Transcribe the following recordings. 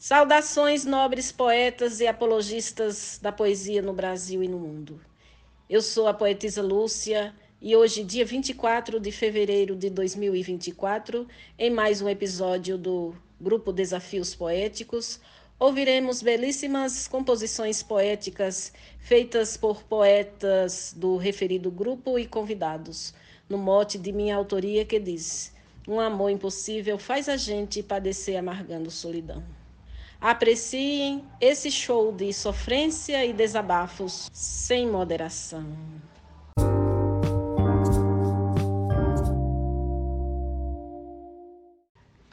Saudações, nobres poetas e apologistas da poesia no Brasil e no mundo. Eu sou a poetisa Lúcia e hoje, dia 24 de fevereiro de 2024, em mais um episódio do Grupo Desafios Poéticos, ouviremos belíssimas composições poéticas feitas por poetas do referido grupo e convidados, no mote de minha autoria que diz: Um amor impossível faz a gente padecer amargando solidão. Apreciem esse show de sofrência e desabafos sem moderação.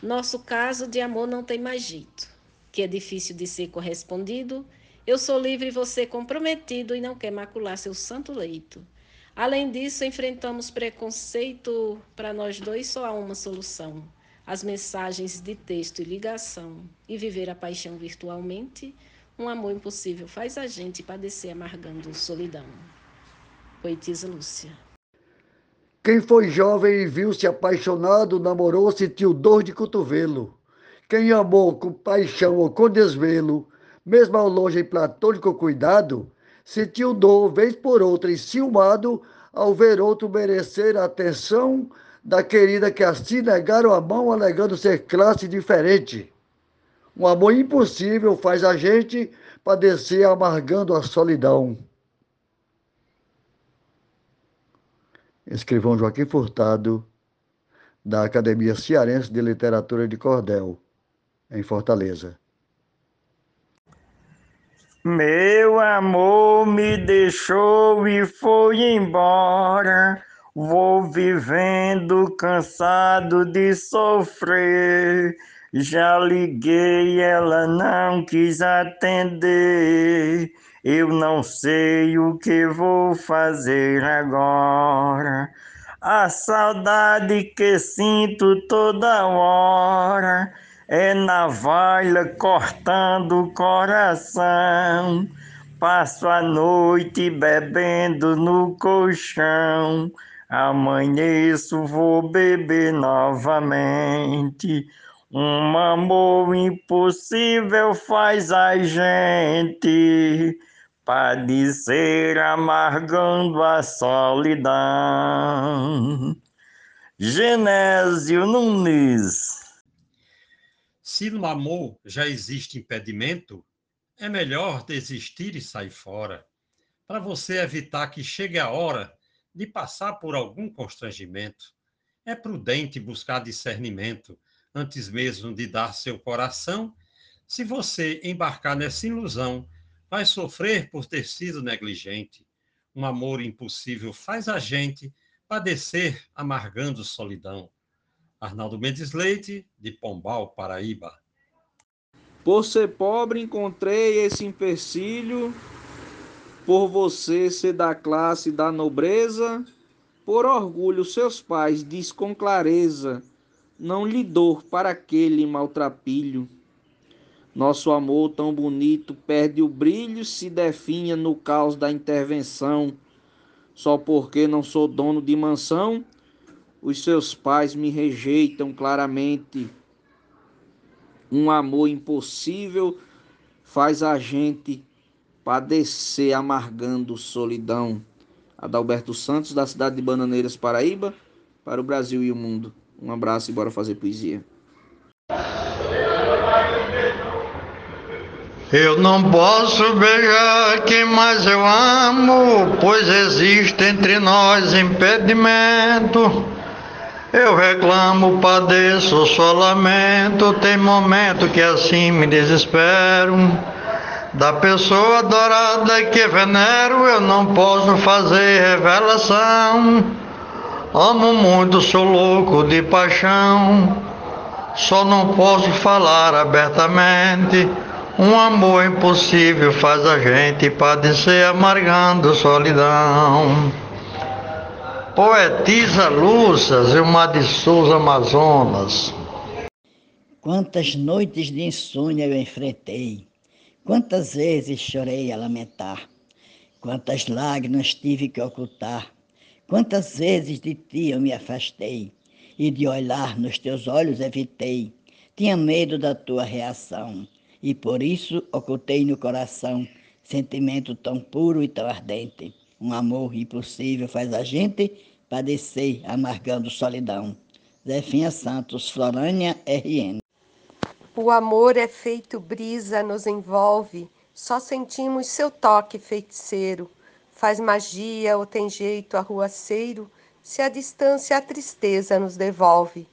Nosso caso de amor não tem mais jeito, que é difícil de ser correspondido. Eu sou livre e você comprometido e não quer macular seu santo leito. Além disso, enfrentamos preconceito. Para nós dois, só há uma solução as mensagens de texto e ligação e viver a paixão virtualmente, um amor impossível faz a gente padecer amargando solidão. Poetisa Lúcia. Quem foi jovem e viu-se apaixonado, namorou, sentiu dor de cotovelo. Quem amou com paixão ou com desvelo, mesmo ao longe em platônico cuidado, sentiu dor vez por outra e ciumado ao ver outro merecer atenção da querida que assim negaram a mão alegando ser classe diferente. Um amor impossível faz a gente padecer amargando a solidão. Escrivão Joaquim Furtado, da Academia Cearense de Literatura de Cordel, em Fortaleza. Meu amor me deixou e foi embora. Vou vivendo cansado de sofrer. Já liguei, ela não quis atender. Eu não sei o que vou fazer agora. A saudade que sinto toda hora é navalha cortando o coração. Passo a noite bebendo no colchão. Amanheço, vou beber novamente. Um amor impossível faz a gente padecer amargando a solidão. Genésio Nunes. Se no amor já existe impedimento, é melhor desistir e sair fora, para você evitar que chegue a hora de passar por algum constrangimento. É prudente buscar discernimento antes mesmo de dar seu coração. Se você embarcar nessa ilusão, vai sofrer por ter sido negligente. Um amor impossível faz a gente padecer amargando solidão. Arnaldo Mendes Leite, de Pombal, Paraíba. Por ser pobre, encontrei esse empecilho por você ser da classe da nobreza, por orgulho seus pais diz com clareza, não lhe dou para aquele maltrapilho. Nosso amor tão bonito perde o brilho, se definha no caos da intervenção. Só porque não sou dono de mansão, os seus pais me rejeitam claramente. Um amor impossível faz a gente padecer amargando solidão. Adalberto Santos, da cidade de Bananeiras, Paraíba, para o Brasil e o mundo. Um abraço e bora fazer poesia. Eu não posso beijar quem mais eu amo, pois existe entre nós impedimento. Eu reclamo, padeço, só lamento, tem momento que assim me desespero. Da pessoa adorada que venero, eu não posso fazer revelação. Amo muito, sou louco de paixão. Só não posso falar abertamente. Um amor impossível faz a gente padecer amargando solidão. Poetisa Lúcias e uma de Souza Amazonas. Quantas noites de insônia eu enfrentei Quantas vezes chorei a lamentar, quantas lágrimas tive que ocultar, quantas vezes de ti eu me afastei e de olhar nos teus olhos evitei. Tinha medo da tua reação e por isso ocultei no coração sentimento tão puro e tão ardente. Um amor impossível faz a gente padecer, amargando solidão. Zefinha Santos, Florânia, RN. O amor é feito brisa, nos envolve, só sentimos seu toque feiticeiro. Faz magia ou tem jeito arruaceiro, se a distância a tristeza nos devolve.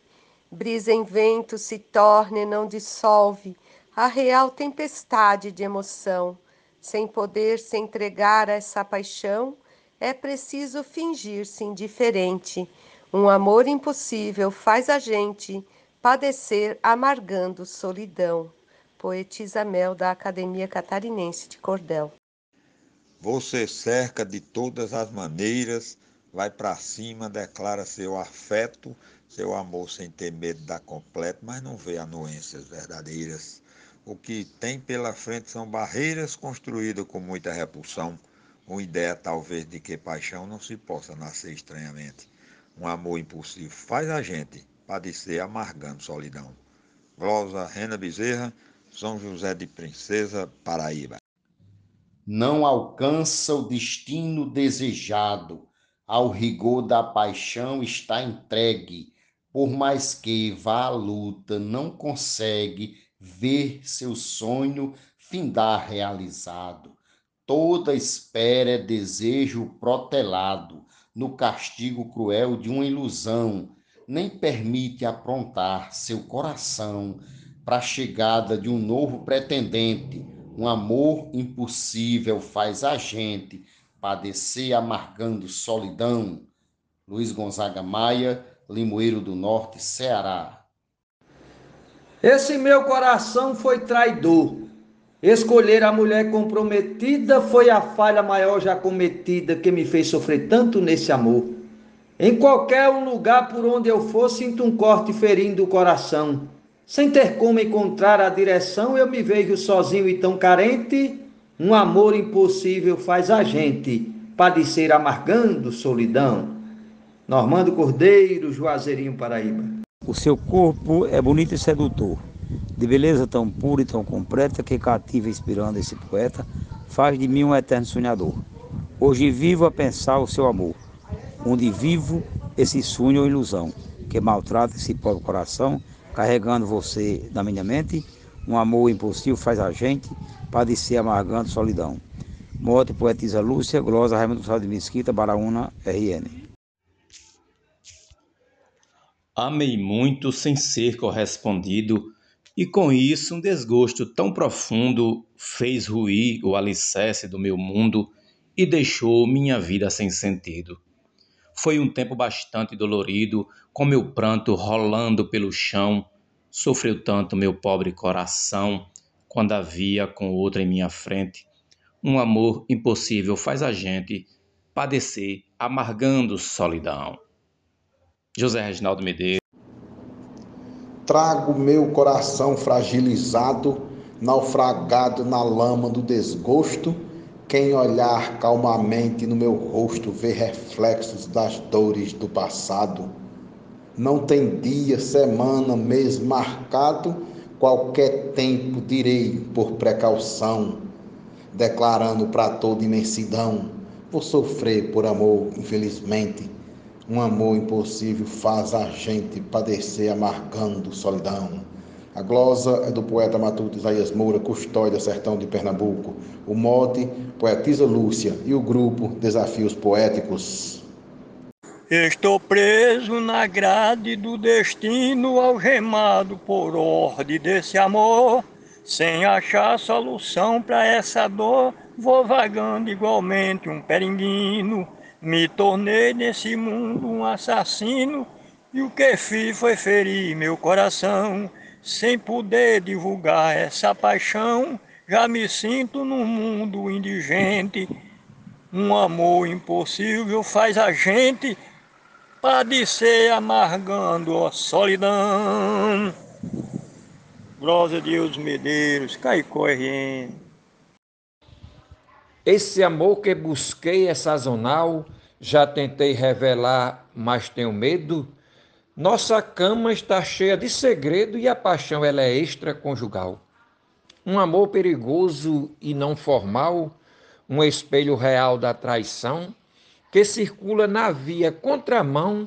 Brisa em vento se torna e não dissolve a real tempestade de emoção. Sem poder se entregar a essa paixão, é preciso fingir-se indiferente. Um amor impossível faz a gente padecer amargando solidão. Poetisa Mel da Academia Catarinense de Cordel. Você cerca de todas as maneiras, vai para cima, declara seu afeto, seu amor sem ter medo da completo, mas não vê anuências verdadeiras. O que tem pela frente são barreiras construídas com muita repulsão, uma ideia talvez de que paixão não se possa nascer estranhamente. Um amor impulsivo faz a gente padecer amargando solidão. Glosa Rena Bezerra, São José de Princesa, Paraíba. Não alcança o destino desejado, ao rigor da paixão está entregue, por mais que vá à luta, não consegue ver seu sonho findar realizado. Toda espera é desejo protelado no castigo cruel de uma ilusão, nem permite aprontar seu coração para a chegada de um novo pretendente. Um amor impossível faz a gente padecer amargando solidão. Luiz Gonzaga Maia, Limoeiro do Norte, Ceará. Esse meu coração foi traidor. Escolher a mulher comprometida foi a falha maior já cometida que me fez sofrer tanto nesse amor. Em qualquer lugar por onde eu for, sinto um corte ferindo o coração. Sem ter como encontrar a direção, eu me vejo sozinho e tão carente. Um amor impossível faz a gente padecer amargando solidão. Normando Cordeiro, Juazeirinho, Paraíba. O seu corpo é bonito e sedutor, de beleza tão pura e tão completa que cativa inspirando esse poeta, faz de mim um eterno sonhador. Hoje vivo a pensar o seu amor, onde vivo esse sonho ou ilusão, que maltrata esse pobre coração, carregando você na minha mente, um amor impossível faz a gente padecer amargando solidão. Morte poetisa Lúcia, Glosa Raimundo Sá de Mesquita, Baraúna, RN. Amei muito sem ser correspondido, e com isso um desgosto tão profundo fez ruir o alicerce do meu mundo e deixou minha vida sem sentido. Foi um tempo bastante dolorido, com meu pranto rolando pelo chão. Sofreu tanto meu pobre coração quando havia com outra em minha frente. Um amor impossível faz a gente padecer amargando solidão. José Reginaldo Medeiros. Trago meu coração fragilizado, naufragado na lama do desgosto. Quem olhar calmamente no meu rosto vê reflexos das dores do passado. Não tem dia, semana, mês marcado, qualquer tempo direi por precaução, declarando para toda imensidão: vou sofrer por amor, infelizmente um amor impossível faz a gente padecer amargando solidão. A glosa é do poeta matuto Isaías Moura, custódia Sertão de Pernambuco. O mote, poetisa Lúcia e o grupo Desafios Poéticos. Estou preso na grade do destino, algemado por ordem desse amor. Sem achar solução para essa dor, vou vagando igualmente um peringuino. Me tornei nesse mundo um assassino e o que fiz foi ferir meu coração. Sem poder divulgar essa paixão, já me sinto num mundo indigente. Um amor impossível faz a gente padecer amargando a solidão. Glória a Deus Medeiros, Caicó RN. Esse amor que busquei é sazonal, já tentei revelar, mas tenho medo. Nossa cama está cheia de segredo e a paixão ela é extraconjugal. Um amor perigoso e não formal, um espelho real da traição, que circula na via contramão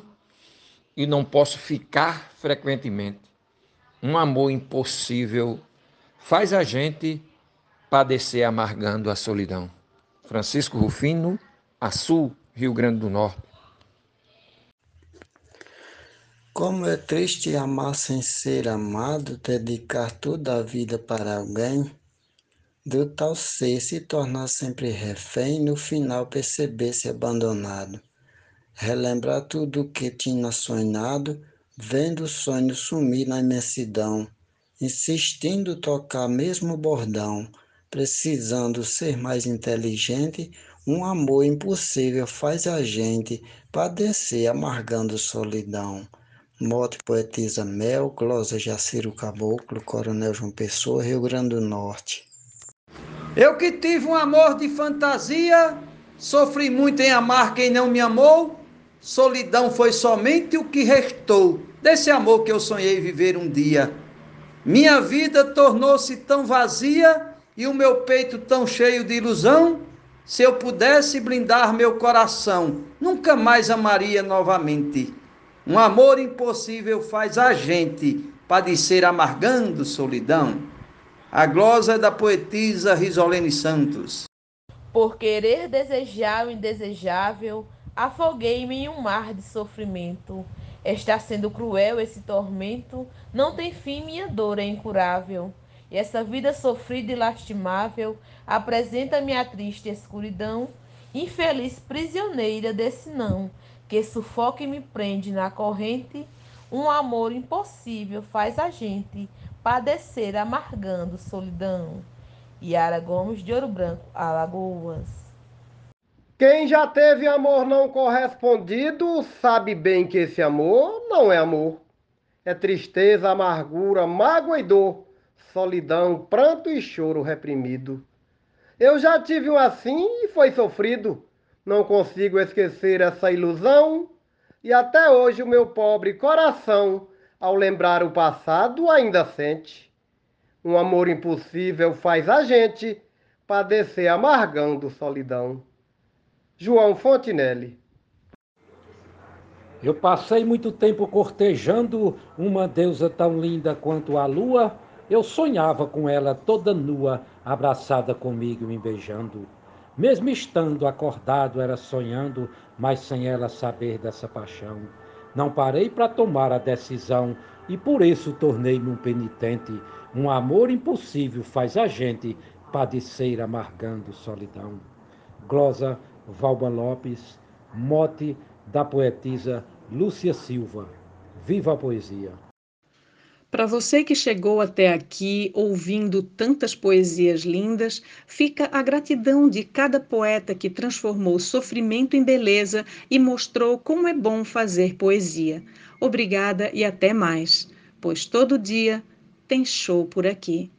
e não posso ficar frequentemente. Um amor impossível faz a gente padecer amargando a solidão. Francisco Rufino, Açu, Rio Grande do Norte. Como é triste amar sem ser amado, dedicar toda a vida para alguém, do tal ser se tornar sempre refém, no final perceber-se abandonado. Relembrar tudo o que tinha sonhado, vendo o sonho sumir na imensidão, insistindo tocar mesmo bordão, precisando ser mais inteligente, um amor impossível faz a gente padecer amargando solidão. Mote poetisa Mel, glosa Jaciro Caboclo, Coronel João Pessoa, Rio Grande do Norte. Eu que tive um amor de fantasia, sofri muito em amar quem não me amou, solidão foi somente o que restou desse amor que eu sonhei viver um dia. Minha vida tornou-se tão vazia e o meu peito tão cheio de ilusão, se eu pudesse blindar meu coração, nunca mais amaria novamente. Um amor impossível faz a gente padecer amargando solidão. A glosa da poetisa Risolene Santos. Por querer desejar o indesejável, afoguei-me em um mar de sofrimento. Está sendo cruel esse tormento, não tem fim, minha dor é incurável. E essa vida sofrida e lastimável apresenta-me a triste escuridão, infeliz prisioneira desse não que sufoca e me prende na corrente, um amor impossível faz a gente padecer amargando solidão. Yara Gomes de Ouro Branco, Alagoas. Quem já teve amor não correspondido sabe bem que esse amor não é amor. É tristeza, amargura, mágoa e dor, solidão, pranto e choro reprimido. Eu já tive um assim e foi sofrido. Não consigo esquecer essa ilusão e até hoje o meu pobre coração, ao lembrar o passado, ainda sente. Um amor impossível faz a gente padecer amargando solidão. João Fontinelli. Eu passei muito tempo cortejando uma deusa tão linda quanto a lua. Eu sonhava com ela toda nua, abraçada comigo, me beijando. Mesmo estando acordado, era sonhando, mas sem ela saber dessa paixão. Não parei para tomar a decisão e por isso tornei-me um penitente. Um amor impossível faz a gente padecer amargando solidão. Glosa Valba Lopes, mote da poetisa Lúcia Silva. Viva a poesia! Para você que chegou até aqui ouvindo tantas poesias lindas, fica a gratidão de cada poeta que transformou sofrimento em beleza e mostrou como é bom fazer poesia. Obrigada e até mais, pois todo dia tem show por aqui.